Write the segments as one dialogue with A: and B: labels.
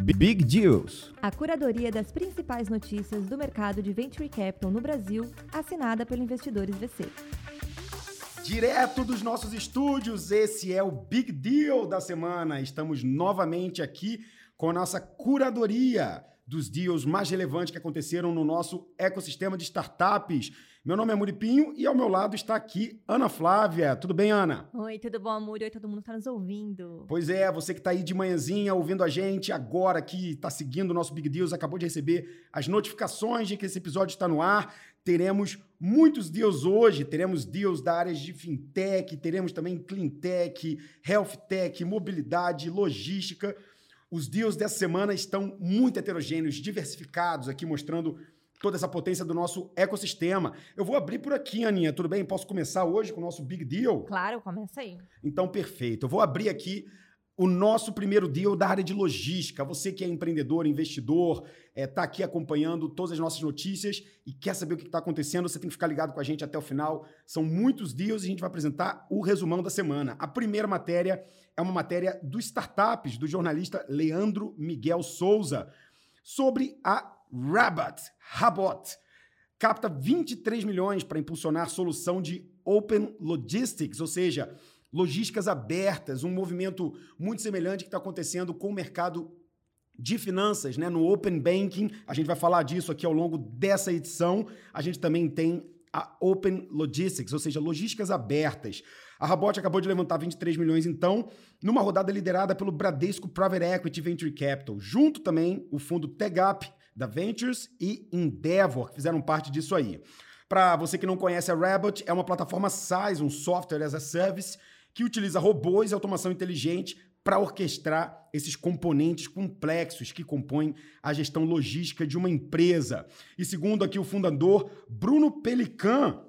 A: Big Deals.
B: A curadoria das principais notícias do mercado de Venture Capital no Brasil, assinada pelo Investidores VC.
C: Direto dos nossos estúdios, esse é o Big Deal da semana. Estamos novamente aqui com a nossa curadoria dos deals mais relevantes que aconteceram no nosso ecossistema de startups. Meu nome é Muripinho e ao meu lado está aqui Ana Flávia. Tudo bem, Ana?
B: Oi, tudo bom, Muri? Oi, todo mundo que está nos ouvindo.
C: Pois é, você que está aí de manhãzinha ouvindo a gente agora que está seguindo o nosso Big Deals, acabou de receber as notificações de que esse episódio está no ar. Teremos muitos deals hoje, teremos deals da área de fintech, teremos também cleantech, health tech, mobilidade, logística. Os deals dessa semana estão muito heterogêneos, diversificados aqui, mostrando toda essa potência do nosso ecossistema. Eu vou abrir por aqui, Aninha, tudo bem? Posso começar hoje com o nosso Big Deal?
B: Claro, começa aí.
C: Então, perfeito. Eu vou abrir aqui o nosso primeiro deal da área de logística. Você que é empreendedor, investidor, está é, tá aqui acompanhando todas as nossas notícias e quer saber o que está acontecendo, você tem que ficar ligado com a gente até o final. São muitos deals e a gente vai apresentar o resumão da semana. A primeira matéria é uma matéria do Startups, do jornalista Leandro Miguel Souza, sobre a Rabbit, Rabot, capta 23 milhões para impulsionar solução de Open Logistics, ou seja, logísticas abertas, um movimento muito semelhante que está acontecendo com o mercado de finanças, né? No Open Banking, a gente vai falar disso aqui ao longo dessa edição. A gente também tem a Open Logistics, ou seja, logísticas abertas. A Rabot acabou de levantar 23 milhões, então, numa rodada liderada pelo Bradesco Private Equity Venture Capital, junto também o fundo TEGAP da Ventures e Endeavor, que fizeram parte disso aí. Para você que não conhece a Rabbit, é uma plataforma SaaS, um software as a service, que utiliza robôs e automação inteligente para orquestrar esses componentes complexos que compõem a gestão logística de uma empresa. E segundo aqui o fundador Bruno Pelican,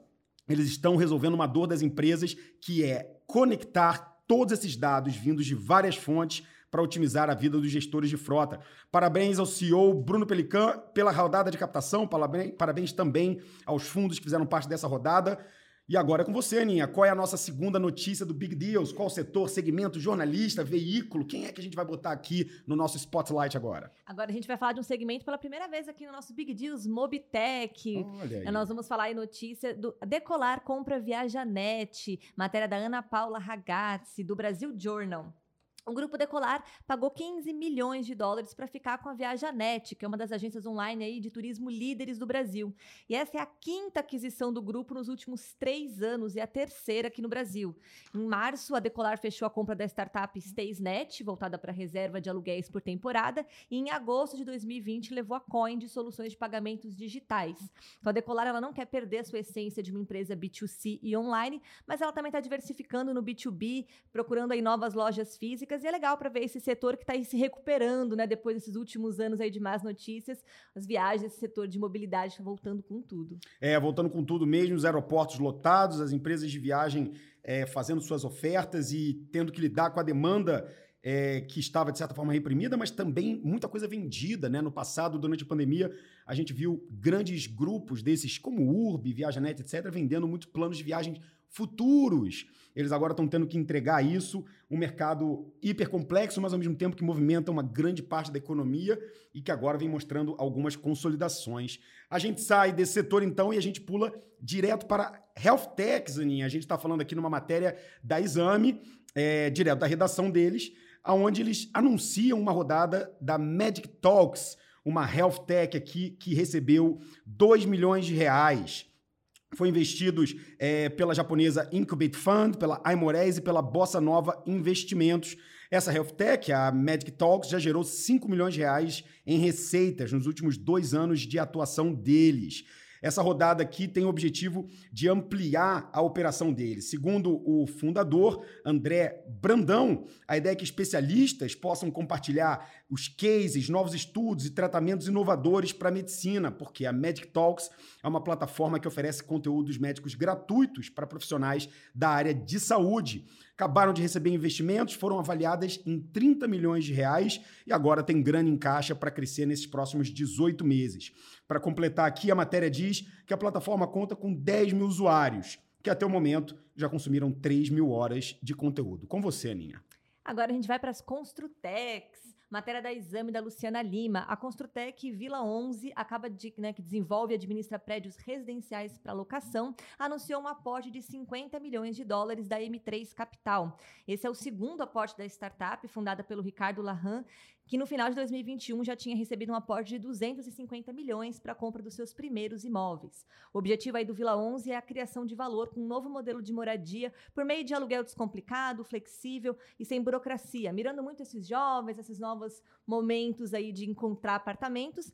C: eles estão resolvendo uma dor das empresas que é conectar todos esses dados vindos de várias fontes para otimizar a vida dos gestores de frota. Parabéns ao CEO Bruno Pelican pela rodada de captação, parabéns, parabéns também aos fundos que fizeram parte dessa rodada. E agora é com você, Aninha. Qual é a nossa segunda notícia do Big Deals? Qual setor, segmento, jornalista, veículo? Quem é que a gente vai botar aqui no nosso spotlight agora?
B: Agora a gente vai falar de um segmento pela primeira vez aqui no nosso Big Deals, Mobitech. Olha aí. Nós vamos falar aí notícia do Decolar compra Viajanet, matéria da Ana Paula Ragazzi, do Brasil Journal. O grupo Decolar pagou 15 milhões de dólares para ficar com a Viajanet, que é uma das agências online aí de turismo líderes do Brasil. E essa é a quinta aquisição do grupo nos últimos três anos e a terceira aqui no Brasil. Em março, a Decolar fechou a compra da startup StaysNet, voltada para reserva de aluguéis por temporada, e em agosto de 2020 levou a Coin de soluções de pagamentos digitais. Então, a Decolar ela não quer perder a sua essência de uma empresa B2C e online, mas ela também está diversificando no B2B, procurando aí novas lojas físicas e é legal para ver esse setor que está se recuperando, né? Depois desses últimos anos aí de más notícias, as viagens, esse setor de mobilidade está voltando com tudo.
C: É, voltando com tudo mesmo, os aeroportos lotados, as empresas de viagem é, fazendo suas ofertas e tendo que lidar com a demanda é, que estava, de certa forma, reprimida, mas também muita coisa vendida. Né? No passado, durante a pandemia, a gente viu grandes grupos desses, como Urb, Viajanet, etc., vendendo muitos planos de viagens futuros. Eles agora estão tendo que entregar isso, um mercado hiper complexo, mas ao mesmo tempo que movimenta uma grande parte da economia e que agora vem mostrando algumas consolidações. A gente sai desse setor então e a gente pula direto para Health Tech, Zaninha. A gente está falando aqui numa matéria da Exame, é, direto da redação deles, onde eles anunciam uma rodada da Magic Talks, uma health tech aqui que recebeu 2 milhões de reais foi investidos é, pela japonesa Incubate Fund, pela Aimores e pela Bossa Nova Investimentos. Essa health tech, a Magic Talks, já gerou 5 milhões de reais em receitas nos últimos dois anos de atuação deles. Essa rodada aqui tem o objetivo de ampliar a operação dele. Segundo o fundador, André Brandão, a ideia é que especialistas possam compartilhar os cases, novos estudos e tratamentos inovadores para a medicina, porque a Medic Talks é uma plataforma que oferece conteúdos médicos gratuitos para profissionais da área de saúde acabaram de receber investimentos, foram avaliadas em 30 milhões de reais e agora tem grana em caixa para crescer nesses próximos 18 meses. Para completar aqui, a matéria diz que a plataforma conta com 10 mil usuários, que até o momento já consumiram 3 mil horas de conteúdo. Com você, Aninha.
B: Agora a gente vai para as Construtex. Matéria da Exame da Luciana Lima. A Construtec Vila 11 acaba de, né, que desenvolve e administra prédios residenciais para locação, anunciou um aporte de 50 milhões de dólares da M3 Capital. Esse é o segundo aporte da startup, fundada pelo Ricardo Lahan, que no final de 2021 já tinha recebido um aporte de 250 milhões para a compra dos seus primeiros imóveis. O objetivo aí do Vila 11 é a criação de valor com um novo modelo de moradia por meio de aluguel descomplicado, flexível e sem burocracia, mirando muito esses jovens, esses novos momentos aí de encontrar apartamentos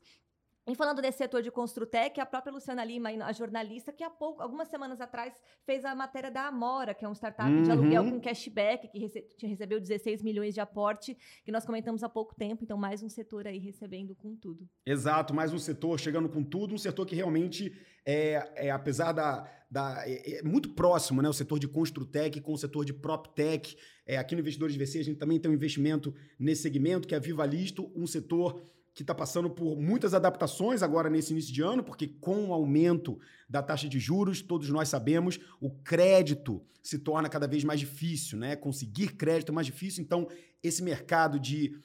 B: e falando desse setor de Construtec, a própria Luciana Lima, a jornalista, que há pouco, algumas semanas atrás fez a matéria da Amora, que é um startup uhum. de aluguel com cashback, que rece recebeu 16 milhões de aporte, que nós comentamos há pouco tempo. Então, mais um setor aí recebendo com tudo.
C: Exato, mais um setor chegando com tudo, um setor que realmente é, é apesar da. da é, é muito próximo, né? O setor de Construtec com o setor de PropTech. É, aqui no Investidores VC, a gente também tem um investimento nesse segmento, que é a Viva Listo, um setor que está passando por muitas adaptações agora nesse início de ano, porque com o aumento da taxa de juros, todos nós sabemos, o crédito se torna cada vez mais difícil, né? Conseguir crédito é mais difícil, então esse mercado de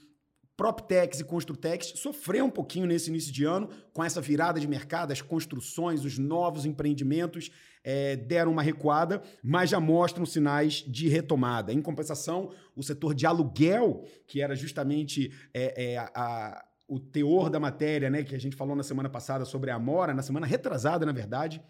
C: PropTechs e Construtex sofreu um pouquinho nesse início de ano, com essa virada de mercado, as construções, os novos empreendimentos é, deram uma recuada, mas já mostram sinais de retomada. Em compensação, o setor de aluguel, que era justamente é, é, a, o teor da matéria, né, que a gente falou na semana passada sobre a Amora, na semana retrasada, na verdade,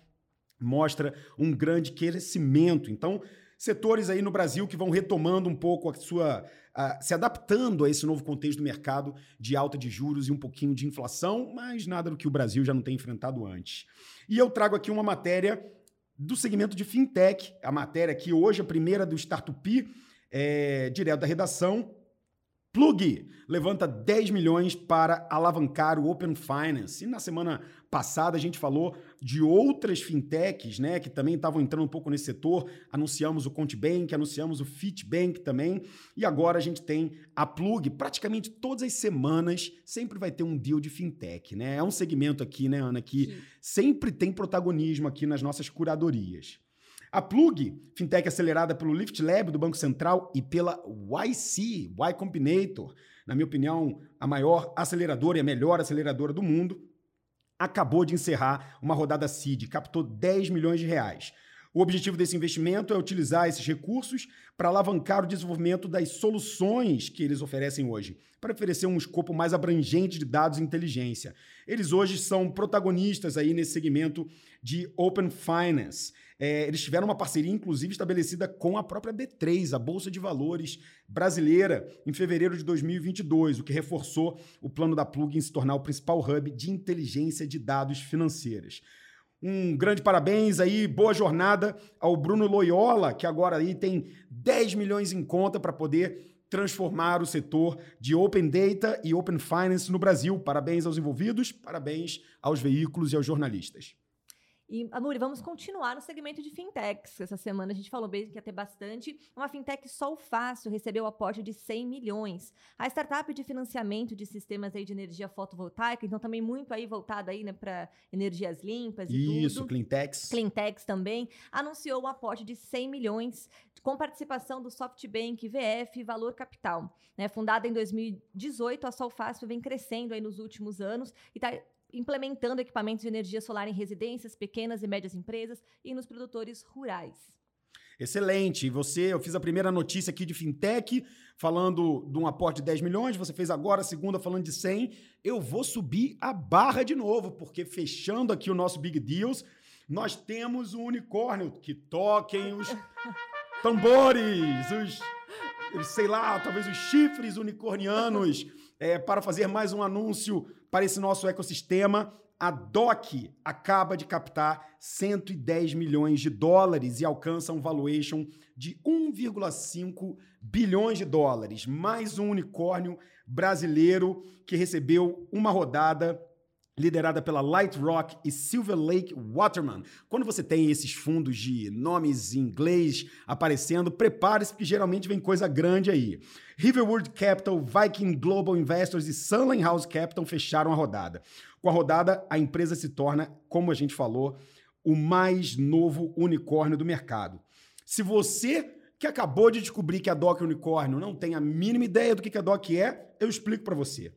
C: mostra um grande crescimento. Então, setores aí no Brasil que vão retomando um pouco a sua. A, se adaptando a esse novo contexto do mercado de alta de juros e um pouquinho de inflação, mas nada do que o Brasil já não tem enfrentado antes. E eu trago aqui uma matéria do segmento de fintech, a matéria que hoje, a primeira do Startup, é, direto da redação, Plug levanta 10 milhões para alavancar o Open Finance. E na semana passada a gente falou de outras fintechs, né, que também estavam entrando um pouco nesse setor. Anunciamos o Contibank, anunciamos o Fitbank também, e agora a gente tem a Plug. Praticamente todas as semanas sempre vai ter um deal de fintech, né? É um segmento aqui, né, Ana, que Sim. sempre tem protagonismo aqui nas nossas curadorias. A Plug, fintech acelerada pelo Lift Lab do Banco Central e pela YC, Y Combinator, na minha opinião, a maior aceleradora e a melhor aceleradora do mundo, acabou de encerrar uma rodada seed, captou 10 milhões de reais. O objetivo desse investimento é utilizar esses recursos para alavancar o desenvolvimento das soluções que eles oferecem hoje, para oferecer um escopo mais abrangente de dados e inteligência. Eles hoje são protagonistas aí nesse segmento de Open Finance. É, eles tiveram uma parceria, inclusive, estabelecida com a própria B3, a Bolsa de Valores brasileira, em fevereiro de 2022, o que reforçou o plano da Plug em se tornar o principal hub de inteligência de dados financeiras. Um grande parabéns aí, boa jornada ao Bruno Loyola, que agora aí tem 10 milhões em conta para poder transformar o setor de Open Data e Open Finance no Brasil. Parabéns aos envolvidos, parabéns aos veículos e aos jornalistas.
B: E, Amuri, vamos continuar no segmento de fintechs. Essa semana a gente falou bem que ia ter bastante. Uma fintech Sol Fácil recebeu o aporte de 100 milhões. A startup de financiamento de sistemas aí de energia fotovoltaica, então também muito aí voltada aí, né, para energias limpas e
C: Isso,
B: tudo.
C: Cleantechs.
B: Cleantechs também. Anunciou o aporte de 100 milhões com participação do SoftBank, VF Valor Capital. Né? Fundada em 2018, a Sol Fácil vem crescendo aí nos últimos anos e está implementando equipamentos de energia solar em residências, pequenas e médias empresas e nos produtores rurais.
C: Excelente. Você, eu fiz a primeira notícia aqui de fintech, falando de um aporte de 10 milhões, você fez agora a segunda falando de 100. Eu vou subir a barra de novo, porque fechando aqui o nosso Big Deals, nós temos um unicórnio que toquem os tambores, os, sei lá, talvez os chifres unicornianos, é, para fazer mais um anúncio para esse nosso ecossistema. A DOC acaba de captar 110 milhões de dólares e alcança um valuation de 1,5 bilhões de dólares. Mais um unicórnio brasileiro que recebeu uma rodada liderada pela Light Rock e Silver Lake Waterman. Quando você tem esses fundos de nomes em inglês aparecendo, prepare-se porque geralmente vem coisa grande aí. Riverwood Capital, Viking Global Investors e Sunland House Capital fecharam a rodada. Com a rodada, a empresa se torna, como a gente falou, o mais novo unicórnio do mercado. Se você que acabou de descobrir que a DOC Unicórnio não tem a mínima ideia do que a DOC é, eu explico para você.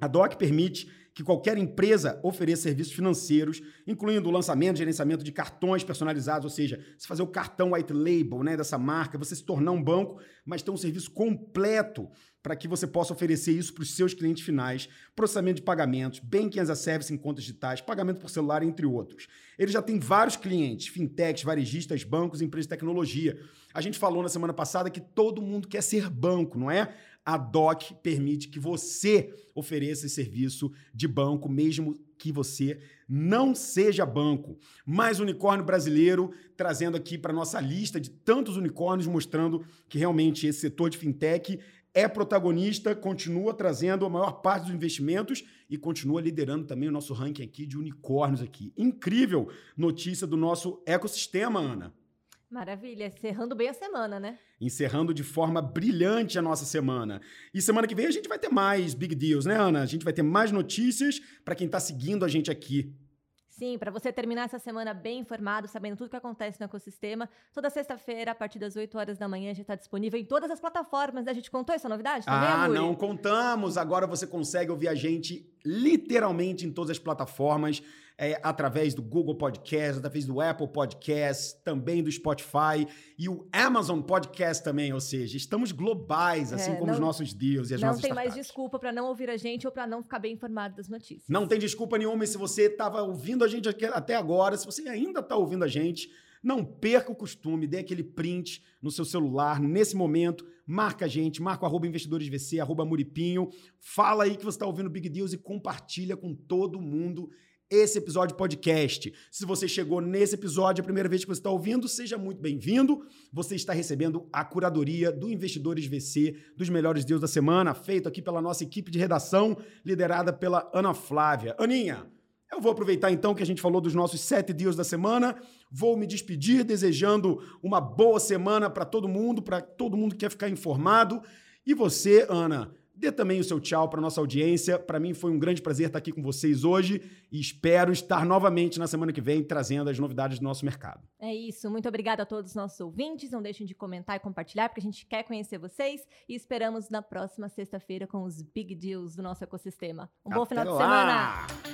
C: A DOC permite que qualquer empresa ofereça serviços financeiros, incluindo o lançamento e gerenciamento de cartões personalizados, ou seja, se fazer o cartão white label né, dessa marca, você se tornar um banco, mas ter um serviço completo para que você possa oferecer isso para os seus clientes finais, processamento de pagamentos, banking as a service em contas digitais, pagamento por celular, entre outros. Ele já tem vários clientes, fintechs, varejistas, bancos, empresas de tecnologia. A gente falou na semana passada que todo mundo quer ser banco, não é? A DOC permite que você ofereça esse serviço de banco, mesmo que você não seja banco. Mais unicórnio brasileiro trazendo aqui para nossa lista de tantos unicórnios, mostrando que realmente esse setor de fintech é protagonista, continua trazendo a maior parte dos investimentos e continua liderando também o nosso ranking aqui de unicórnios aqui. Incrível notícia do nosso ecossistema, Ana.
B: Maravilha, encerrando bem a semana, né?
C: Encerrando de forma brilhante a nossa semana. E semana que vem a gente vai ter mais big deals, né, Ana? A gente vai ter mais notícias para quem está seguindo a gente aqui.
B: Sim, para você terminar essa semana bem informado, sabendo tudo o que acontece no ecossistema, toda sexta-feira, a partir das 8 horas da manhã, já está disponível em todas as plataformas. Né? A gente contou essa novidade também,
C: Ah, não contamos! Agora você consegue ouvir a gente literalmente em todas as plataformas é, através do Google Podcast, através do Apple Podcast, também do Spotify e o Amazon Podcast também, ou seja, estamos globais, assim é, como não, os nossos deals e as nossas
B: Não tem mais desculpa para não ouvir a gente ou para não ficar bem informado das notícias.
C: Não tem desculpa nenhuma e se você estava ouvindo a gente até agora, se você ainda está ouvindo a gente, não perca o costume, dê aquele print no seu celular nesse momento, marca a gente, marca o arroba investidoresvc, arroba muripinho, fala aí que você está ouvindo Big Deals e compartilha com todo mundo esse episódio podcast. Se você chegou nesse episódio, a primeira vez que você está ouvindo, seja muito bem-vindo. Você está recebendo a curadoria do Investidores VC, dos melhores deals da semana, feito aqui pela nossa equipe de redação, liderada pela Ana Flávia. Aninha, eu vou aproveitar então que a gente falou dos nossos sete deals da semana, vou me despedir desejando uma boa semana para todo mundo, para todo mundo que quer ficar informado. E você, Ana, Dê também o seu tchau para nossa audiência. Para mim foi um grande prazer estar aqui com vocês hoje e espero estar novamente na semana que vem trazendo as novidades do nosso mercado.
B: É isso. Muito obrigada a todos os nossos ouvintes. Não deixem de comentar e compartilhar, porque a gente quer conhecer vocês e esperamos na próxima sexta-feira com os big deals do nosso ecossistema. Um Até bom final lá. de semana!